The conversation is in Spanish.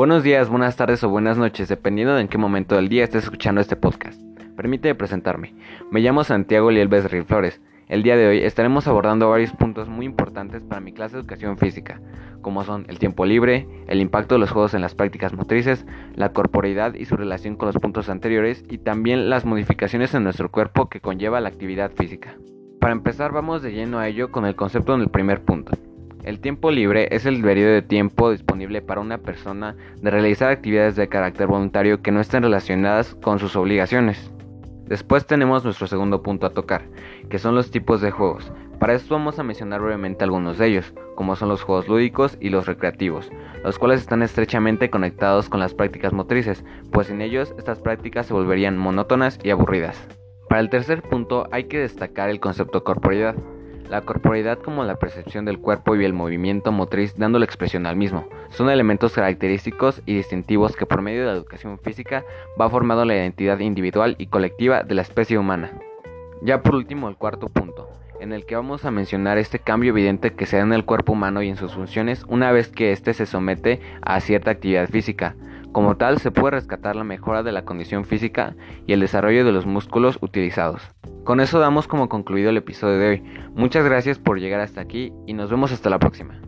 Buenos días, buenas tardes o buenas noches, dependiendo de en qué momento del día estés escuchando este podcast. Permíteme presentarme. Me llamo Santiago Lielves Flores. El día de hoy estaremos abordando varios puntos muy importantes para mi clase de educación física, como son el tiempo libre, el impacto de los juegos en las prácticas motrices, la corporeidad y su relación con los puntos anteriores y también las modificaciones en nuestro cuerpo que conlleva la actividad física. Para empezar vamos de lleno a ello con el concepto en el primer punto. El tiempo libre es el periodo de tiempo disponible para una persona de realizar actividades de carácter voluntario que no estén relacionadas con sus obligaciones. Después tenemos nuestro segundo punto a tocar, que son los tipos de juegos. Para esto vamos a mencionar brevemente algunos de ellos, como son los juegos lúdicos y los recreativos, los cuales están estrechamente conectados con las prácticas motrices, pues sin ellos estas prácticas se volverían monótonas y aburridas. Para el tercer punto hay que destacar el concepto corporeidad, la corporeidad como la percepción del cuerpo y el movimiento motriz dándole expresión al mismo. Son elementos característicos y distintivos que por medio de la educación física va formando la identidad individual y colectiva de la especie humana. Ya por último el cuarto punto, en el que vamos a mencionar este cambio evidente que se da en el cuerpo humano y en sus funciones una vez que éste se somete a cierta actividad física. Como tal, se puede rescatar la mejora de la condición física y el desarrollo de los músculos utilizados. Con eso damos como concluido el episodio de hoy. Muchas gracias por llegar hasta aquí y nos vemos hasta la próxima.